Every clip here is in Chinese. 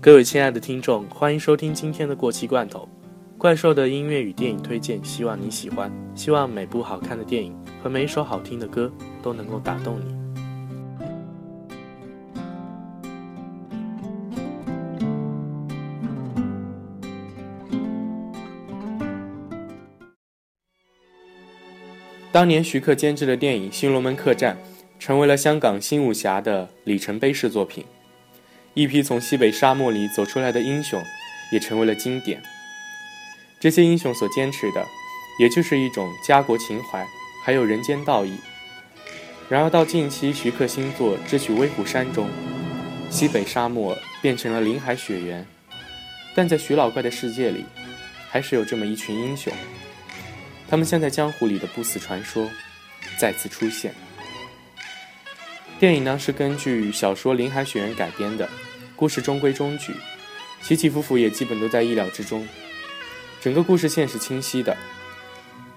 各位亲爱的听众，欢迎收听今天的过期罐头怪兽的音乐与电影推荐，希望你喜欢。希望每部好看的电影和每一首好听的歌都能够打动你。当年徐克监制的电影《新龙门客栈》，成为了香港新武侠的里程碑式作品。一批从西北沙漠里走出来的英雄，也成为了经典。这些英雄所坚持的，也就是一种家国情怀，还有人间道义。然而到近期，徐克新作《智取威虎山》中，西北沙漠变成了林海雪原，但在徐老怪的世界里，还是有这么一群英雄。他们像在江湖里的不死传说，再次出现。电影呢是根据小说《林海雪原》改编的。故事中规中矩，起起伏伏也基本都在意料之中。整个故事线是清晰的，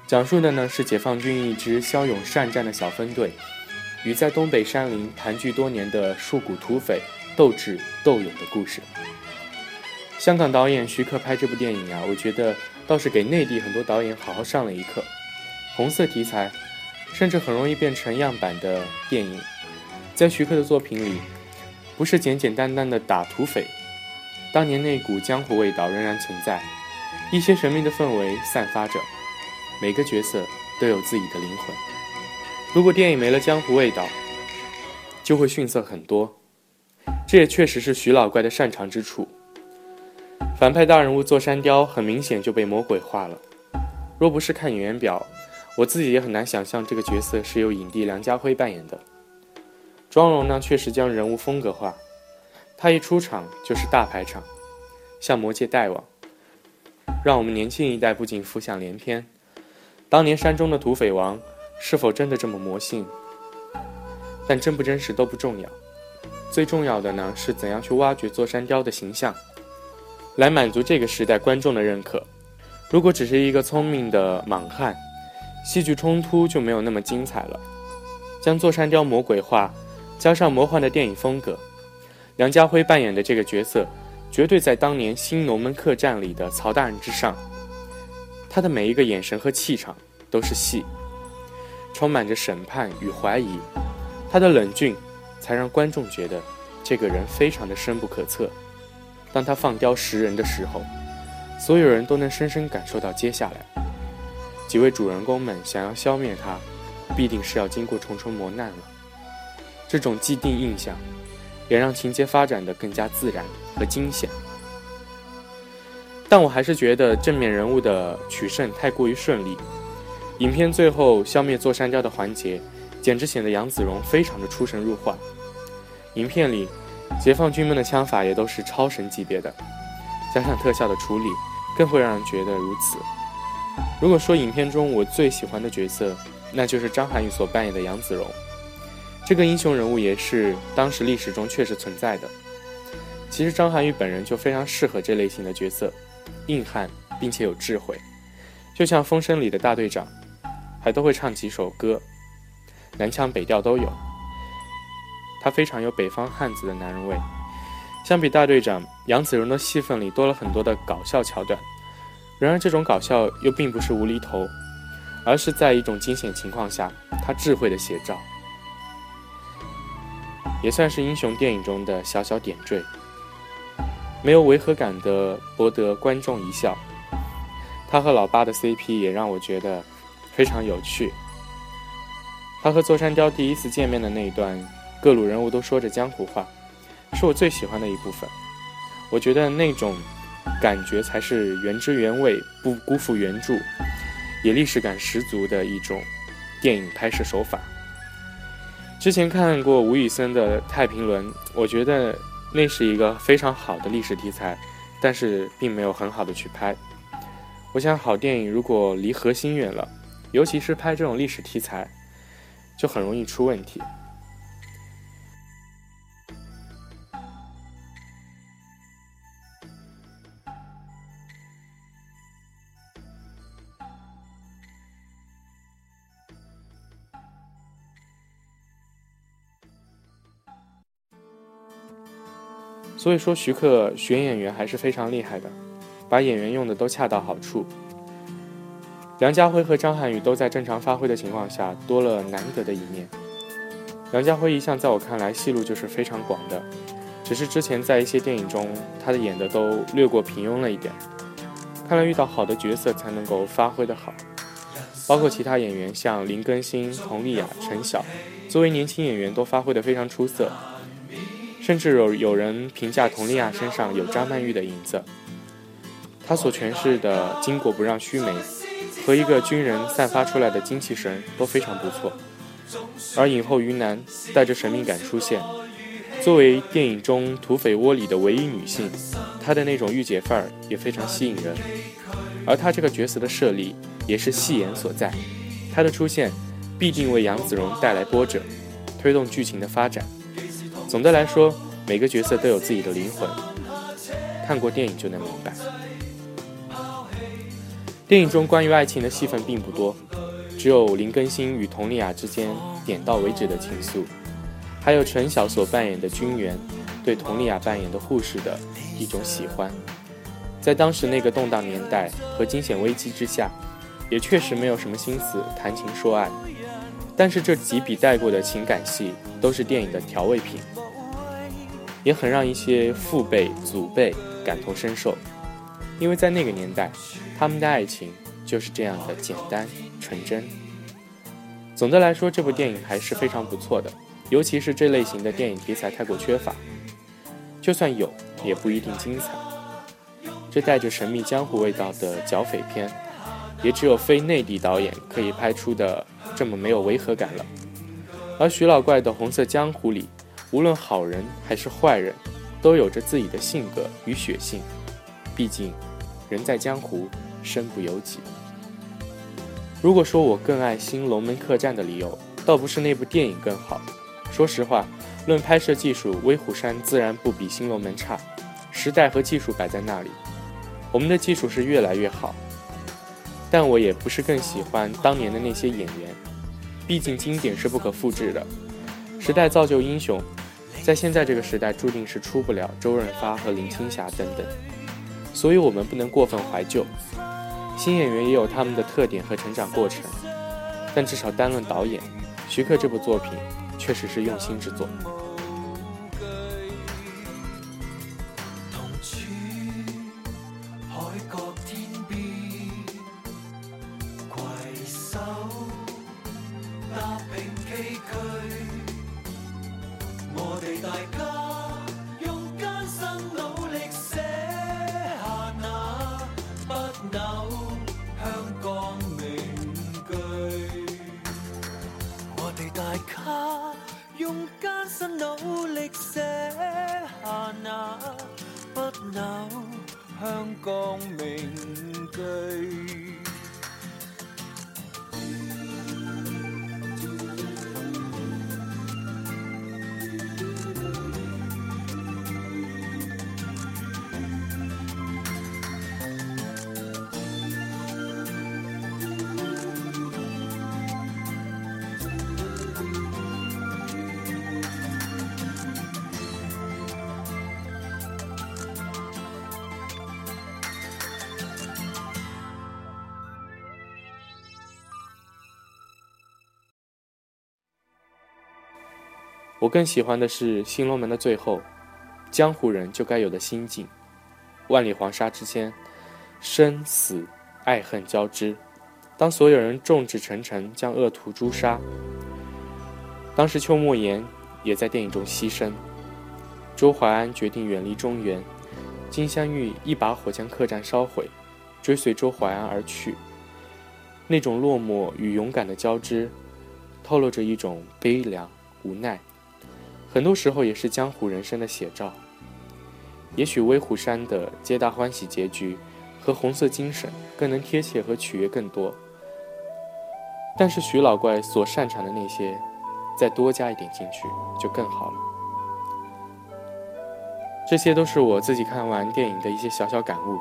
讲述的呢是解放军一支骁勇善战的小分队，与在东北山林盘踞多年的戍谷土匪斗智斗勇的故事。香港导演徐克拍这部电影啊，我觉得倒是给内地很多导演好好上了一课。红色题材，甚至很容易变成样板的电影，在徐克的作品里。不是简简单单的打土匪，当年那股江湖味道仍然存在，一些神秘的氛围散发着，每个角色都有自己的灵魂。如果电影没了江湖味道，就会逊色很多。这也确实是徐老怪的擅长之处。反派大人物座山雕很明显就被魔鬼化了，若不是看演员表，我自己也很难想象这个角色是由影帝梁家辉扮演的。妆容呢，确实将人物风格化。他一出场就是大排场，像魔界大王，让我们年轻一代不禁浮想联翩：当年山中的土匪王是否真的这么魔性？但真不真实都不重要，最重要的呢是怎样去挖掘座山雕的形象，来满足这个时代观众的认可。如果只是一个聪明的莽汉，戏剧冲突就没有那么精彩了。将座山雕魔鬼化。加上魔幻的电影风格，梁家辉扮演的这个角色，绝对在当年《新龙门客栈》里的曹大人之上。他的每一个眼神和气场都是戏，充满着审判与怀疑。他的冷峻，才让观众觉得这个人非常的深不可测。当他放雕食人的时候，所有人都能深深感受到接下来，几位主人公们想要消灭他，必定是要经过重重磨难了。这种既定印象，也让情节发展的更加自然和惊险。但我还是觉得正面人物的取胜太过于顺利。影片最后消灭座山雕的环节，简直显得杨子荣非常的出神入化。影片里，解放军们的枪法也都是超神级别的，加上特效的处理，更会让人觉得如此。如果说影片中我最喜欢的角色，那就是张涵予所扮演的杨子荣。这个英雄人物也是当时历史中确实存在的。其实张涵予本人就非常适合这类型的角色，硬汉并且有智慧，就像《风声》里的大队长，还都会唱几首歌，南腔北调都有。他非常有北方汉子的男人味。相比大队长，杨子荣的戏份里多了很多的搞笑桥段，然而这种搞笑又并不是无厘头，而是在一种惊险情况下他智慧的写照。也算是英雄电影中的小小点缀，没有违和感的博得观众一笑。他和老八的 CP 也让我觉得非常有趣。他和座山雕第一次见面的那一段，各路人物都说着江湖话，是我最喜欢的一部分。我觉得那种感觉才是原汁原味、不辜负原著，也历史感十足的一种电影拍摄手法。之前看过吴宇森的《太平轮》，我觉得那是一个非常好的历史题材，但是并没有很好的去拍。我想，好电影如果离核心远了，尤其是拍这种历史题材，就很容易出问题。所以说，徐克选演员还是非常厉害的，把演员用的都恰到好处。梁家辉和张涵予都在正常发挥的情况下，多了难得的一面。梁家辉一向在我看来戏路就是非常广的，只是之前在一些电影中，他的演的都略过平庸了一点。看来遇到好的角色才能够发挥的好。包括其他演员，像林更新、佟丽娅、陈晓，作为年轻演员都发挥的非常出色。甚至有有人评价佟丽娅身上有张曼玉的影子，她所诠释的巾帼不让须眉和一个军人散发出来的精气神都非常不错。而影后于南带着神秘感出现，作为电影中土匪窝里的唯一女性，她的那种御姐范儿也非常吸引人。而她这个角色的设立也是戏言所在，她的出现必定为杨子荣带来波折，推动剧情的发展。总的来说，每个角色都有自己的灵魂，看过电影就能明白。电影中关于爱情的戏份并不多，只有林更新与佟丽娅之间点到为止的情愫，还有陈晓所扮演的军员对佟丽娅扮演的护士的一种喜欢。在当时那个动荡年代和惊险危机之下，也确实没有什么心思谈情说爱，但是这几笔带过的情感戏都是电影的调味品。也很让一些父辈、祖辈感同身受，因为在那个年代，他们的爱情就是这样的简单纯真。总的来说，这部电影还是非常不错的，尤其是这类型的电影题材太过缺乏，就算有，也不一定精彩。这带着神秘江湖味道的剿匪片，也只有非内地导演可以拍出的这么没有违和感了。而徐老怪的《红色江湖》里。无论好人还是坏人，都有着自己的性格与血性。毕竟，人在江湖，身不由己。如果说我更爱《新龙门客栈》的理由，倒不是那部电影更好。说实话，论拍摄技术，《威虎山》自然不比《新龙门》差。时代和技术摆在那里，我们的技术是越来越好。但我也不是更喜欢当年的那些演员。毕竟，经典是不可复制的。时代造就英雄。在现在这个时代，注定是出不了周润发和林青霞等等，所以我们不能过分怀旧。新演员也有他们的特点和成长过程，但至少单论导演，徐克这部作品确实是用心之作。我更喜欢的是《新龙门》的最后，江湖人就该有的心境。万里黄沙之间，生死爱恨交织。当所有人众志成城将恶徒诛杀，当时邱莫言也在电影中牺牲。周淮安决定远离中原，金镶玉一把火将客栈烧毁，追随周淮安而去。那种落寞与勇敢的交织，透露着一种悲凉无奈。很多时候也是江湖人生的写照。也许威虎山的皆大欢喜结局和红色精神更能贴切和取悦更多。但是徐老怪所擅长的那些，再多加一点进去就更好了。这些都是我自己看完电影的一些小小感悟。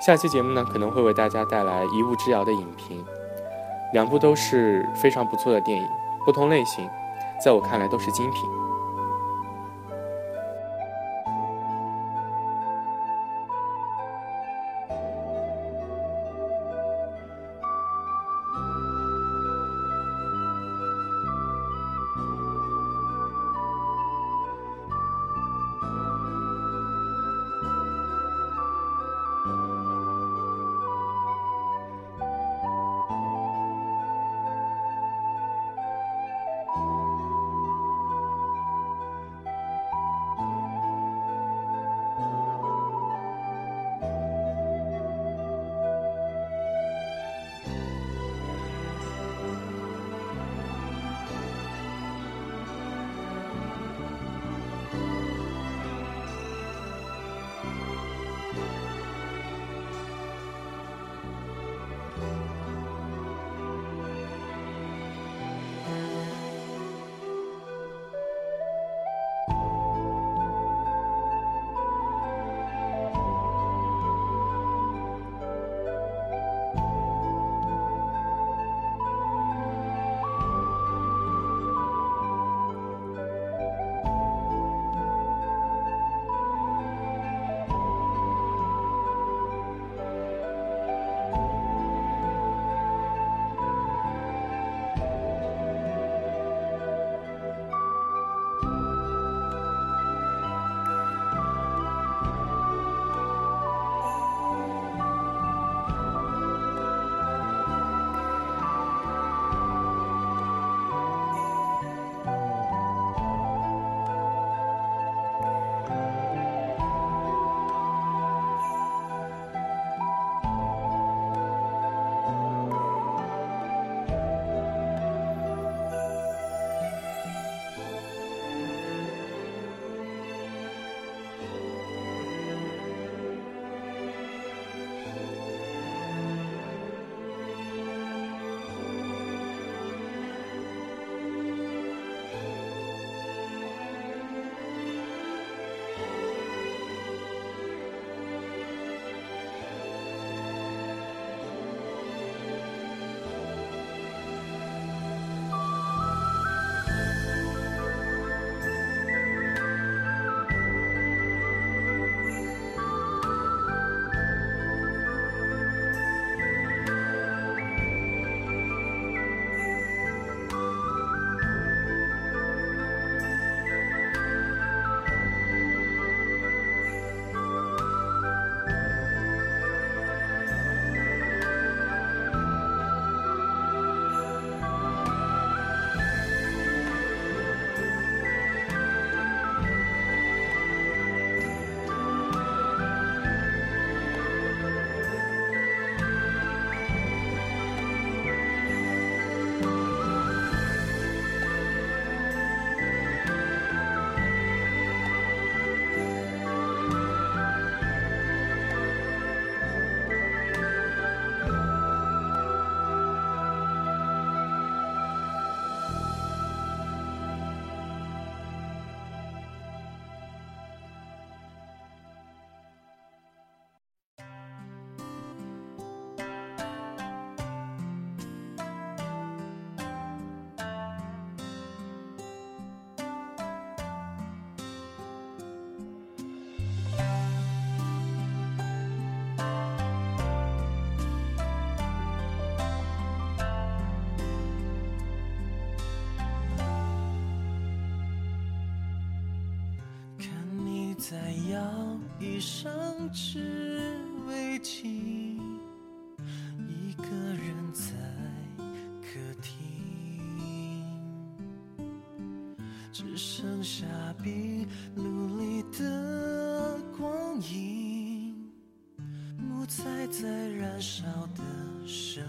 下期节目呢可能会为大家带来《一物之遥》的影评，两部都是非常不错的电影，不同类型，在我看来都是精品。再要一生只为情，一个人在客厅，只剩下壁炉里的光影，木材在燃烧的声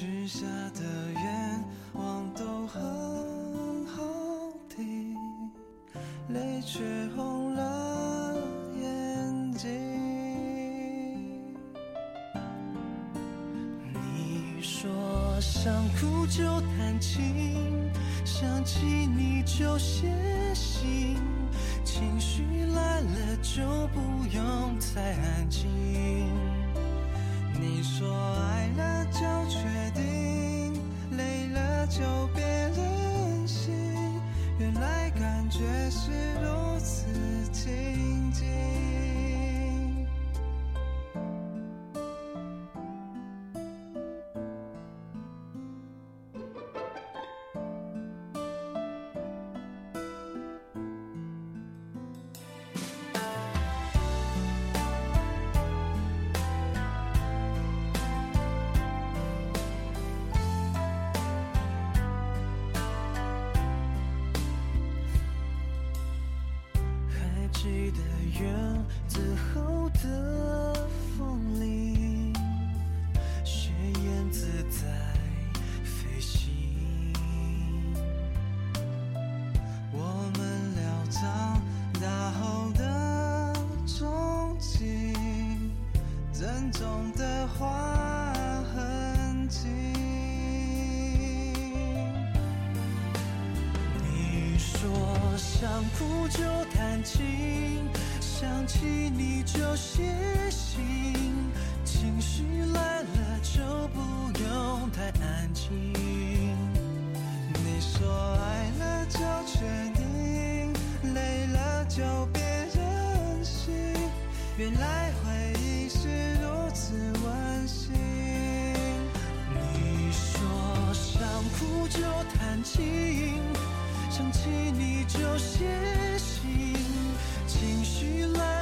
许下的愿望都很好听，泪却红了眼睛。你说想哭就弹琴，想起你就写信。情绪来了就不用太安静。你说爱了就别记得院子后的风铃，雪燕自在苦就弹琴，想起你就写信，情绪来了就不用太安静。你说爱了就确定，累了就别任性。原来回忆是如此温馨。你说想哭就弹琴。想起你就写信，情绪来